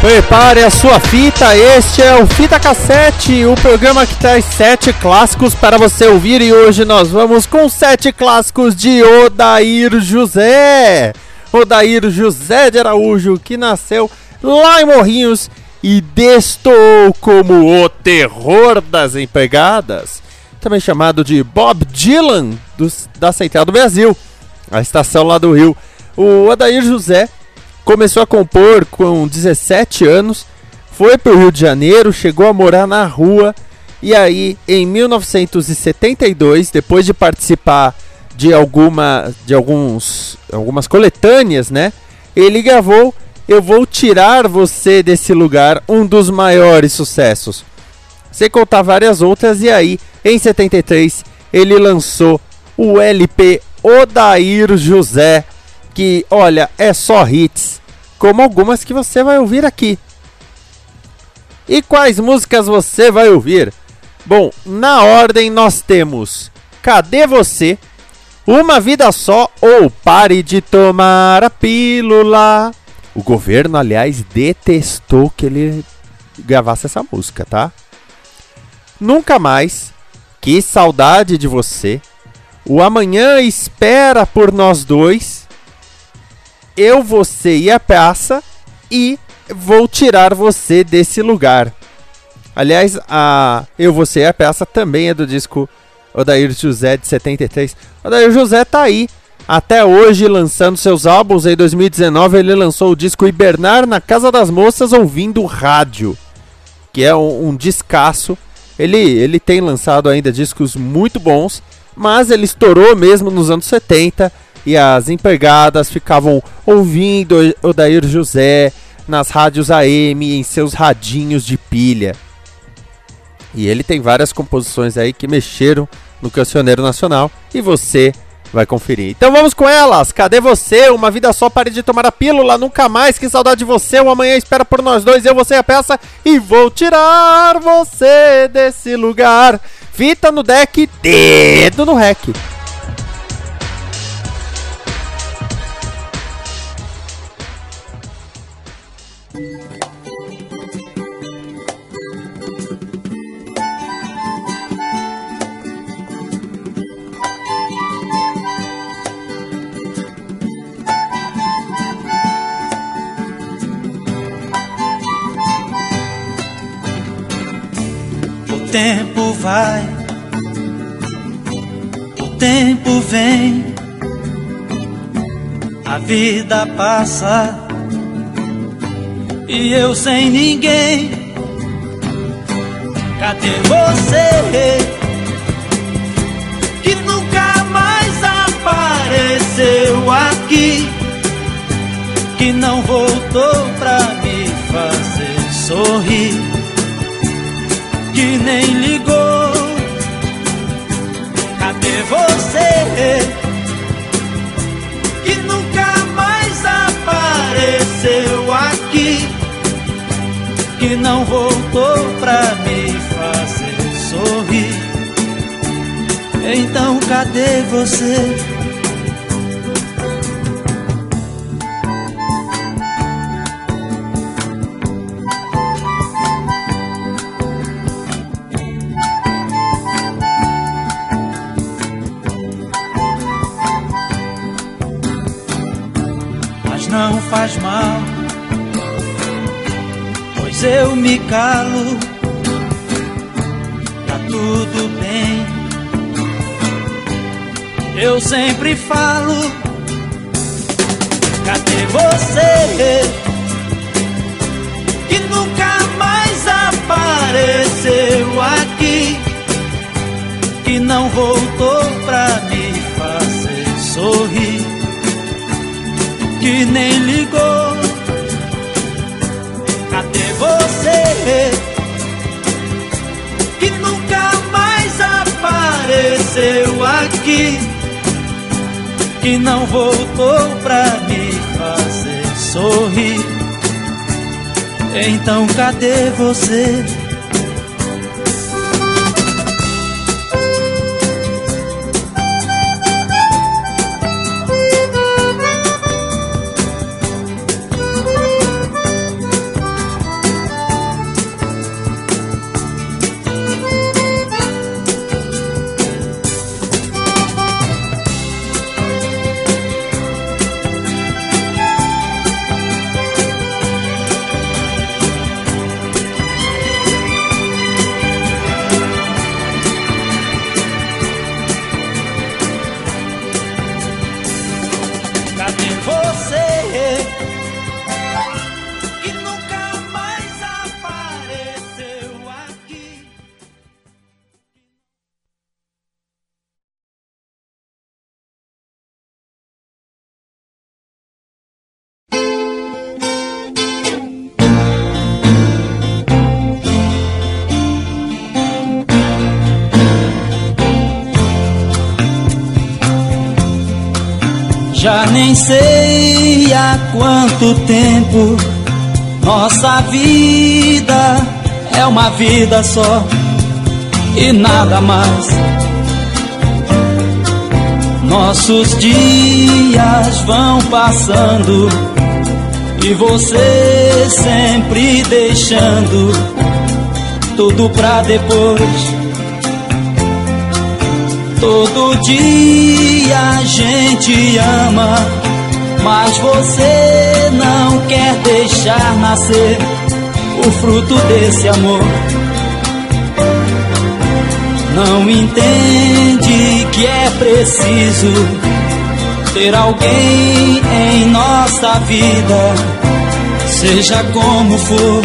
Prepare a sua fita, este é o Fita Cassete, o programa que traz sete clássicos para você ouvir e hoje nós vamos com sete clássicos de Odair José. Odair José de Araújo, que nasceu lá em Morrinhos e destoou como o terror das empregadas, também chamado de Bob Dylan dos, da Central do Brasil, a estação lá do Rio. O Odair José Começou a compor com 17 anos, foi para o Rio de Janeiro, chegou a morar na rua e aí em 1972, depois de participar de alguma de alguns algumas coletâneas, né? Ele gravou Eu vou tirar você desse lugar, um dos maiores sucessos. Sem contar várias outras e aí em 73 ele lançou o LP Odair José, que olha, é só hits como algumas que você vai ouvir aqui. E quais músicas você vai ouvir? Bom, na ordem nós temos Cadê Você? Uma Vida Só ou Pare de Tomar a Pílula. O governo, aliás, detestou que ele gravasse essa música, tá? Nunca mais. Que saudade de você. O amanhã espera por nós dois eu, você e a praça e vou tirar você desse lugar. Aliás, a Eu, Você e a Praça também é do disco Odair José de 73. Odair José tá aí até hoje lançando seus álbuns. Em 2019 ele lançou o disco Hibernar na Casa das Moças ouvindo rádio, que é um, um descasso. Ele, ele tem lançado ainda discos muito bons, mas ele estourou mesmo nos anos 70 e as empregadas ficavam ouvindo Odair José nas rádios AM em seus radinhos de pilha. E ele tem várias composições aí que mexeram no Cancioneiro Nacional e você vai conferir. Então vamos com elas. Cadê você? Uma vida só, pare de tomar a pílula, nunca mais. Que saudade de você. O amanhã espera por nós dois, eu, você e a peça e vou tirar você desse lugar. Fita no deck, dedo no rec. O tempo vai, o tempo vem, a vida passa e eu sem ninguém. Cadê você que nunca mais apareceu aqui? Que não voltou pra me fazer sorrir que nem ligou. Cadê você? Que não voltou pra me fazer sorrir. Então cadê você? calo. Tá tudo bem. Eu sempre falo: Cadê você? Que nunca mais apareceu aqui. Que não voltou pra me fazer sorrir. Que nem ligou apareceu aqui que não voltou pra me fazer sorrir. Então cadê você? Já nem sei há quanto tempo nossa vida é uma vida só e nada mais. Nossos dias vão passando e você sempre deixando tudo pra depois. Todo dia a gente ama, mas você não quer deixar nascer o fruto desse amor. Não entende que é preciso ter alguém em nossa vida, seja como for.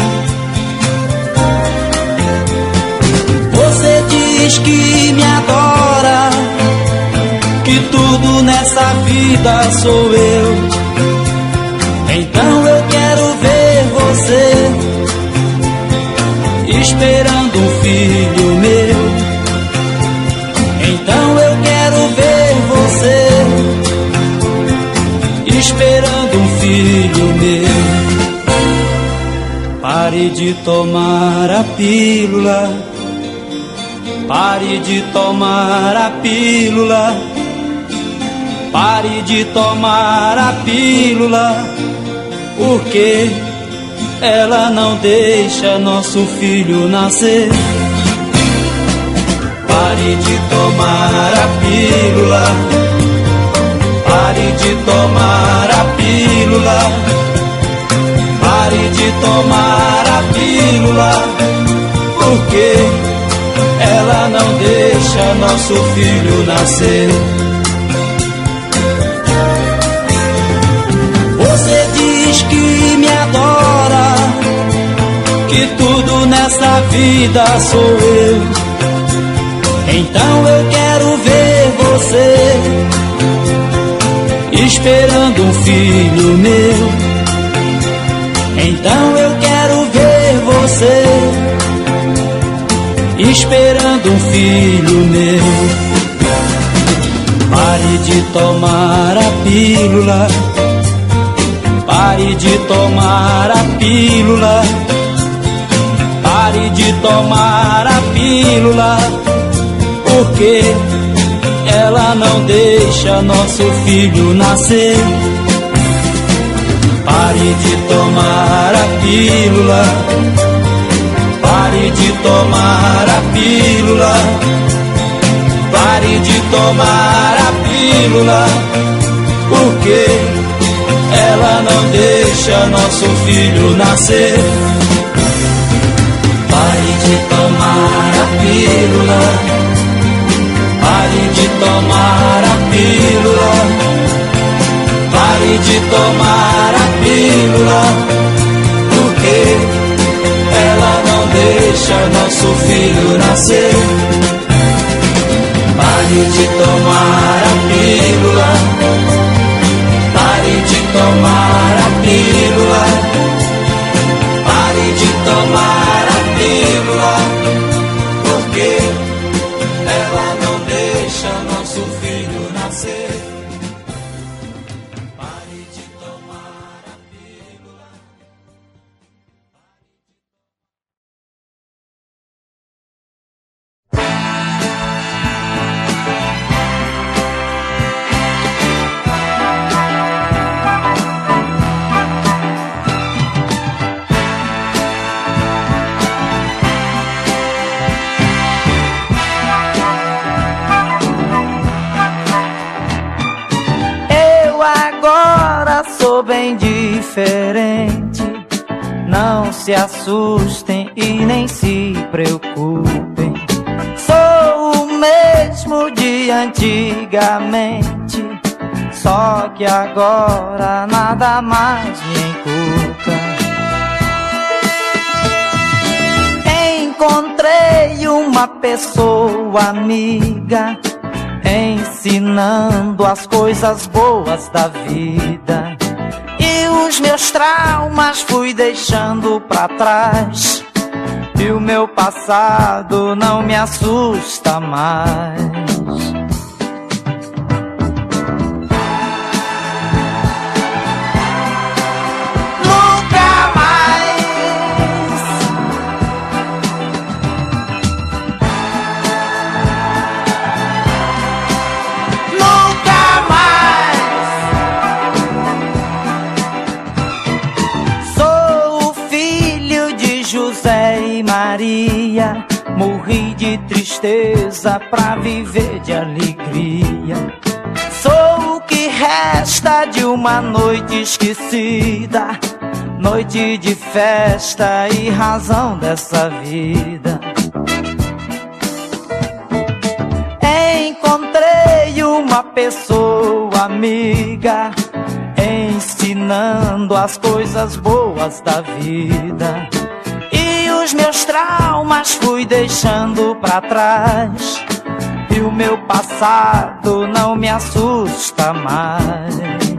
Você diz que tudo nessa vida sou eu. Então eu quero ver você esperando um filho meu. Então eu quero ver você esperando um filho meu. Pare de tomar a pílula. Pare de tomar a pílula. Pare de tomar a pílula. Porque ela não deixa nosso filho nascer. Pare de tomar a pílula. Pare de tomar a pílula. Pare de tomar a pílula. Porque ela não deixa nosso filho nascer. Nessa vida sou eu. Então eu quero ver você esperando um filho meu. Então eu quero ver você esperando um filho meu. Pare de tomar a pílula. Pare de tomar a pílula. Tomar a pílula. Porque ela não deixa nosso filho nascer. Pare de tomar a pílula. Pare de tomar a pílula. Pare de tomar a pílula. Porque ela não deixa nosso filho nascer. Pare de tomar a pílula. Pare de tomar a tomar a pílula, porque ela não deixa nosso filho nascer. Pare de tomar a pílula, pare de tomar a pílula, pare de tomar sou bem diferente. Não se assustem e nem se preocupem. Sou o mesmo de antigamente. Só que agora nada mais me encurta. Encontrei uma pessoa amiga ensinando as coisas boas da vida. E os meus traumas fui deixando pra trás. E o meu passado não me assusta mais. Tristeza pra viver de alegria. Sou o que resta de uma noite esquecida. Noite de festa e razão dessa vida. Encontrei uma pessoa amiga ensinando as coisas boas da vida. Meus traumas fui deixando pra trás. E o meu passado não me assusta mais.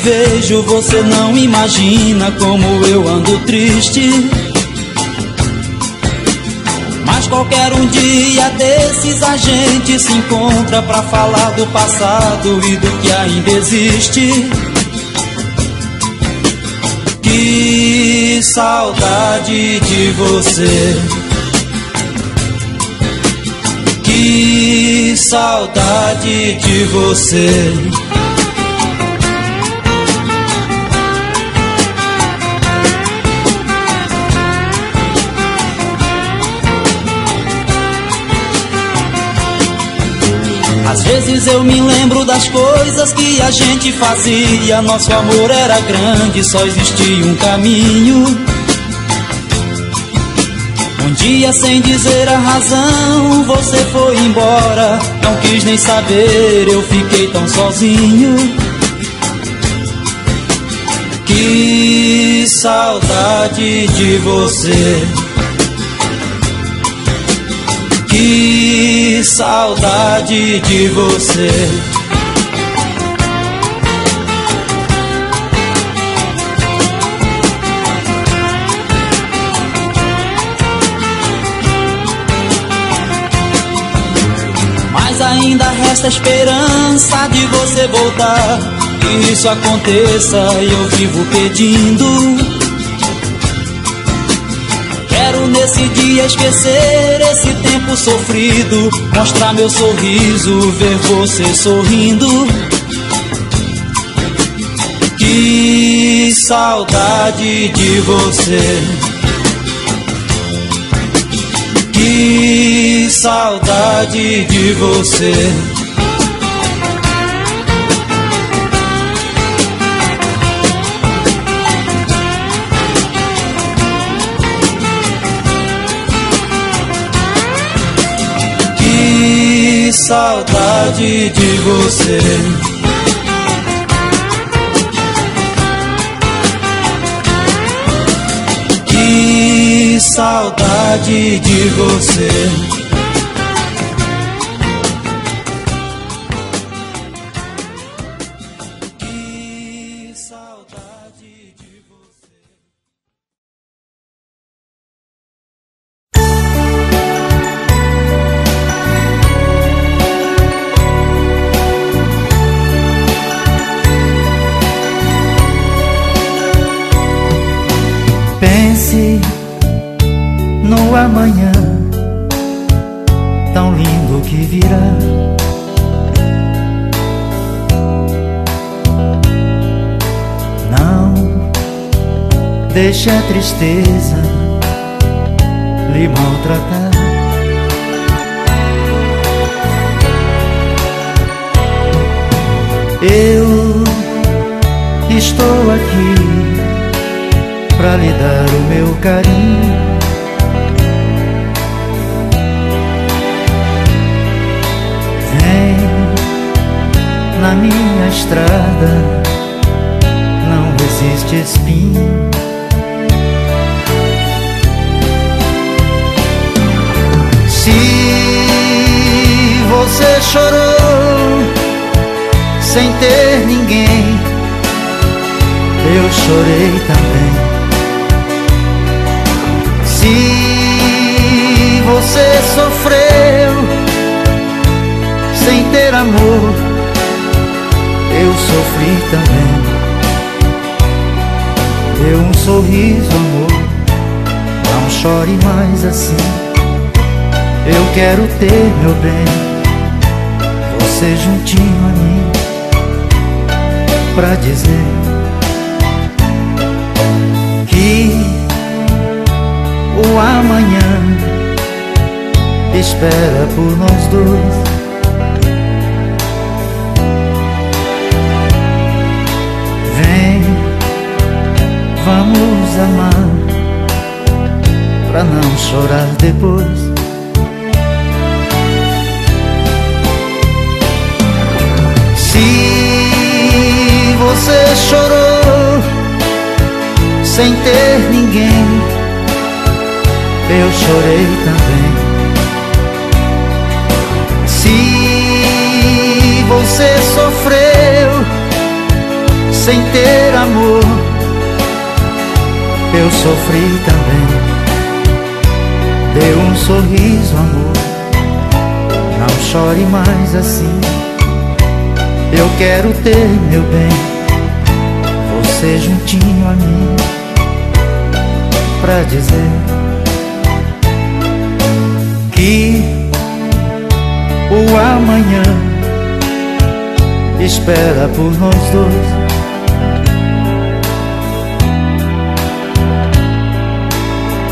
Vejo. Você não imagina como eu ando triste. Mas qualquer um dia desses a gente se encontra pra falar do passado e do que ainda existe. Que saudade de você. Que saudade de você. Vezes eu me lembro das coisas que a gente fazia. Nosso amor era grande, só existia um caminho. Um dia sem dizer a razão, você foi embora. Não quis nem saber, eu fiquei tão sozinho. Que saudade de você. Que saudade de você. ainda resta esperança de você voltar. Que isso aconteça e eu vivo pedindo. Nesse dia esquecer esse tempo sofrido. Mostrar meu sorriso, ver você sorrindo. Que saudade de você. Que saudade de você. Saudade de você. saudade de você. Deixe a tristeza lhe maltratar. Eu estou aqui para lhe dar o meu carinho. Vem na minha estrada, não existe espinho. Você chorou sem ter ninguém, eu chorei também. Se você sofreu sem ter amor, eu sofri também. Deu um sorriso, amor, não chore mais assim. Eu quero ter meu bem você juntinho a mim pra dizer que o amanhã espera por nós dois. Vem, vamos amar pra não chorar depois. Sem ter ninguém, eu chorei também. Se você sofreu sem ter amor, eu sofri também. Dê um sorriso, amor, não chore mais assim. Eu quero ter meu bem, você juntinho a mim, pra dizer que o amanhã espera por nós dois.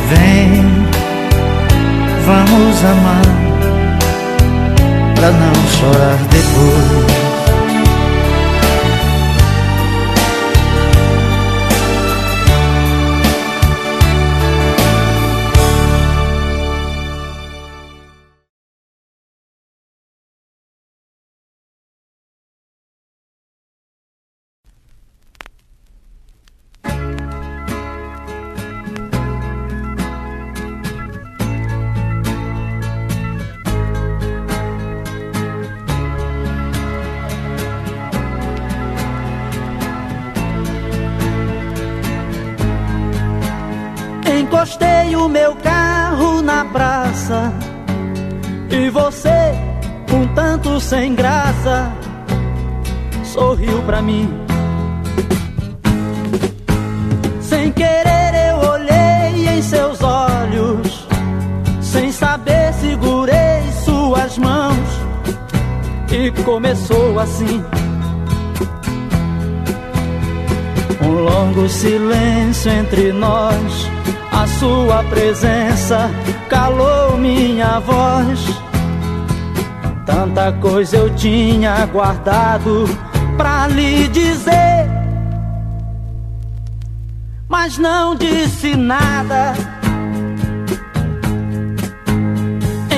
Vem, vamos amar, pra não chorar depois. Meu carro na praça e você, um tanto sem graça, sorriu pra mim. Sem querer eu olhei em seus olhos, sem saber segurei suas mãos e começou assim. Um longo silêncio entre nós, a sua presença calou minha voz. Tanta coisa eu tinha guardado pra lhe dizer, mas não disse nada.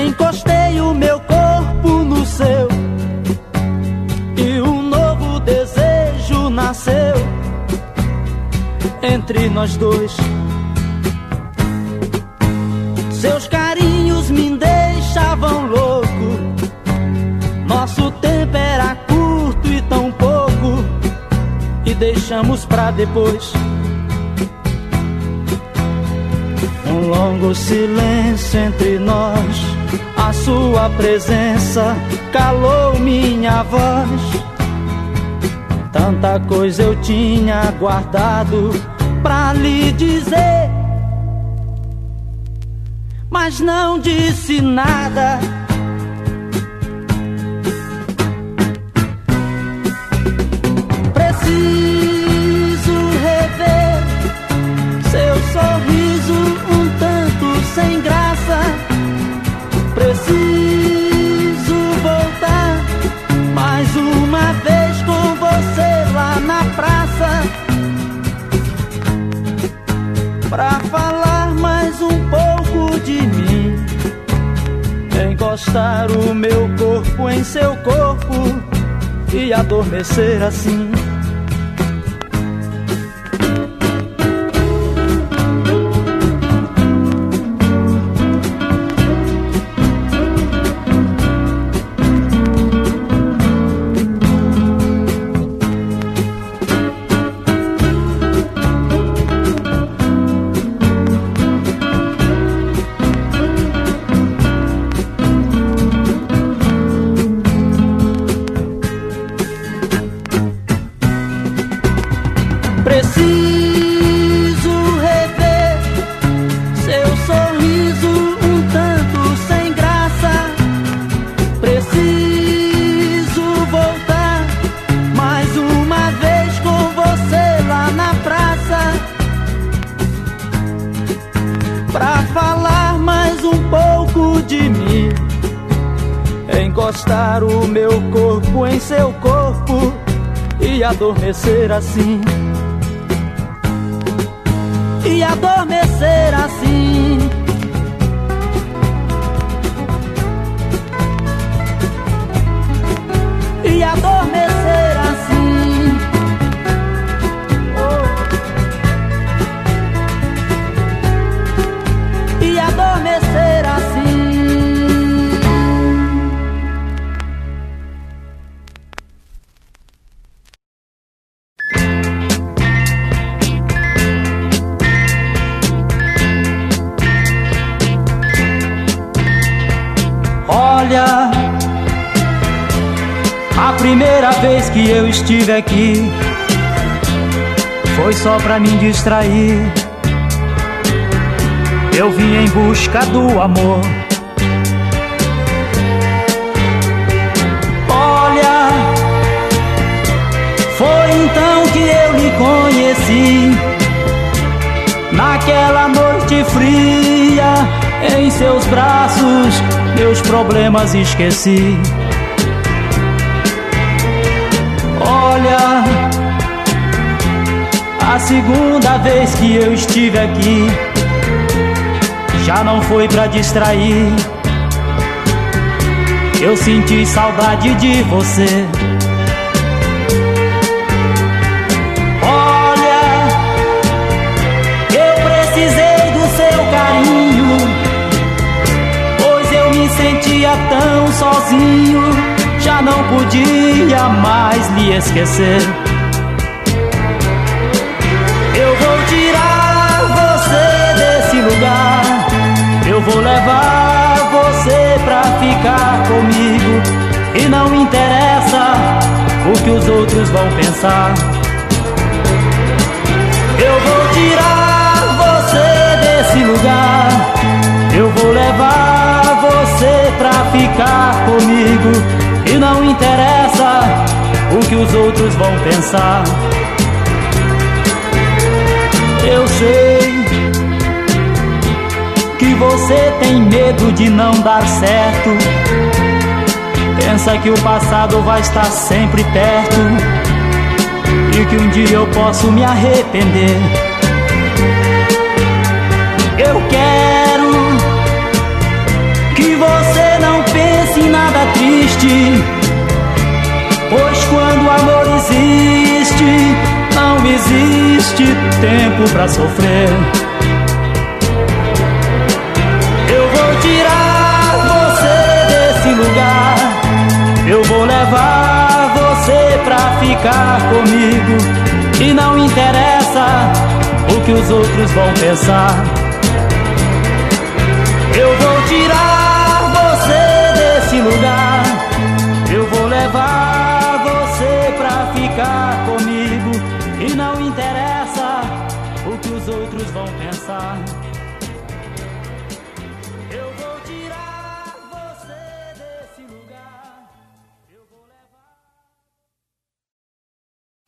Encostei o meu corpo no seu e um novo desejo nasceu entre nós dois. Seus carinhos me deixavam louco. Nosso tempo era curto e tão pouco. E deixamos pra depois. Um longo silêncio entre nós. A sua presença calou minha voz. Tanta coisa eu tinha guardado pra lhe dizer, mas não disse nada. Encostar o meu corpo em seu corpo e adormecer assim. Adormecer assim que eu estive aqui foi só pra me distrair. Eu vim em busca do amor. Olha, foi então que eu lhe conheci. Naquela noite fria, em seus braços, meus problemas esqueci. Olha, a segunda vez que eu estive aqui, já não foi pra distrair. Eu senti saudade de você. Olha, eu precisei do seu carinho, pois eu me sentia tão sozinho, não podia mais lhe esquecer. Eu vou tirar você desse lugar vou levar você pra ficar comigo. E não interessa o que os outros vão pensar. Eu vou tirar você desse lugar. Eu vou levar você pra ficar comigo. Interessa o que os outros vão pensar. Eu sei que você tem medo de não dar certo. Pensa que o passado vai estar sempre perto e que um dia eu posso me arrepender. Eu quero que você não pense em nada triste, o amor existe, não existe tempo pra sofrer. Eu vou tirar você desse lugar. Eu vou levar você pra ficar comigo. E não interessa o que os outros vão pensar.